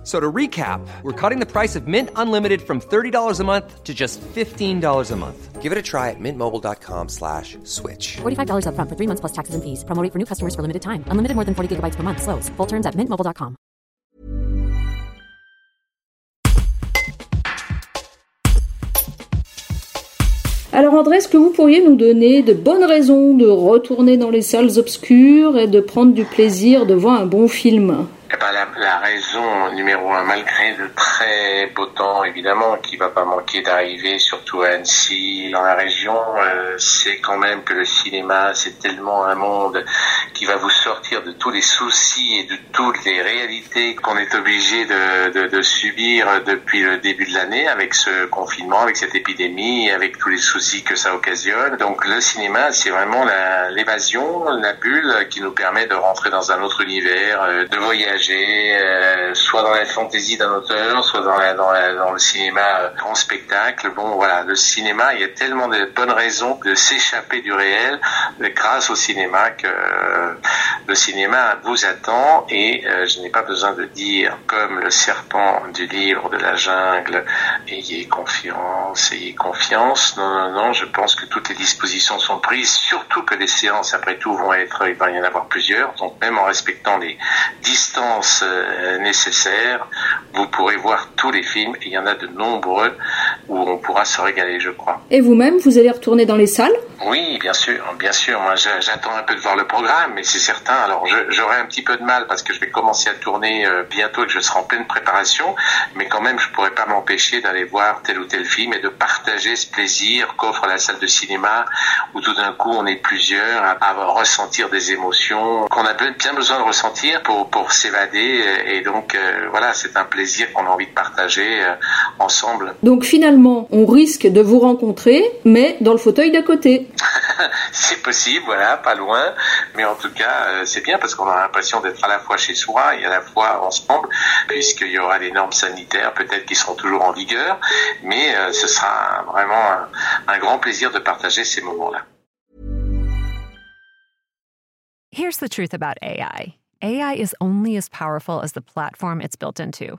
F- So to recap, we're cutting the price of Mint Unlimited from $30 a month to just $15 a month. Give it a try at mintmobile.com slash switch. $45 upfront for three months plus taxes and fees. Promo rate for new customers for limited time. Unlimited more than 40 gigabytes per month. Slows. Full terms at mintmobile.com. Alors André, est-ce que vous pourriez nous donner de bonnes raisons de retourner dans les salles obscures et de prendre du plaisir devant un bon film Eh ben, la, la raison numéro un, malgré de très beau temps, évidemment, qui va pas manquer d'arriver, surtout à Annecy, dans la région, euh, c'est quand même que le cinéma, c'est tellement un monde qui va vous sortir de tous les soucis et de toutes les réalités qu'on est obligé de, subir depuis le début de l'année avec ce confinement, avec cette épidémie, avec tous les soucis que ça occasionne. Donc le cinéma, c'est vraiment la- l'évasion, la bulle qui nous permet de rentrer dans un autre univers, euh, de voyager, euh, soit dans la fantaisie d'un auteur, soit dans, le cinéma euh, grand spectacle. Bon, voilà, le cinéma, il y a tellement de bonnes raisons de s'échapper du réel euh, grâce au cinéma que euh, le cinéma vous attend et je n'ai pas besoin de dire comme le serpent du livre de la jungle, ayez confiance, ayez confiance. Non, non, non, je pense que toutes les dispositions sont prises, surtout que les séances, après tout, vont être, il va y en avoir plusieurs, donc même en respectant les distances euh, nécessaires, vous pourrez voir tous les films, il y en a de nombreux où on pourra se régaler, je crois. Et vous-même, vous allez retourner dans les salles? Oui, bien sûr, bien sûr. Moi, j'a- j'attends un peu de voir le programme, mais c'est certain. Alors, j'aurai un petit peu de mal parce que je vais commencer à tourner euh, bientôt et que je serai en pleine préparation, mais quand même, je pourrais pas m'empêcher d'aller voir tel ou tel film et de partager ce plaisir qu'offre la salle de cinéma, où tout d'un coup, on est plusieurs à, ressentir des émotions qu'on a bien besoin de ressentir pour pour s'évader. Et donc, euh, voilà, c'est un plaisir qu'on a envie de partager euh, ensemble. Donc finalement, on risque de vous rencontrer, mais dans le fauteuil d'à côté. C'est possible, voilà, pas loin. Mais en tout cas, euh, c'est bien parce qu'on a l'impression d'être à la fois chez soi et à la fois ensemble, puisqu'il y aura des normes sanitaires peut-être qui seront toujours en vigueur. Mais euh, ce sera vraiment un, un grand plaisir de partager ces moments-là. Here's the truth about AI AI is only as powerful as the platform it's built into.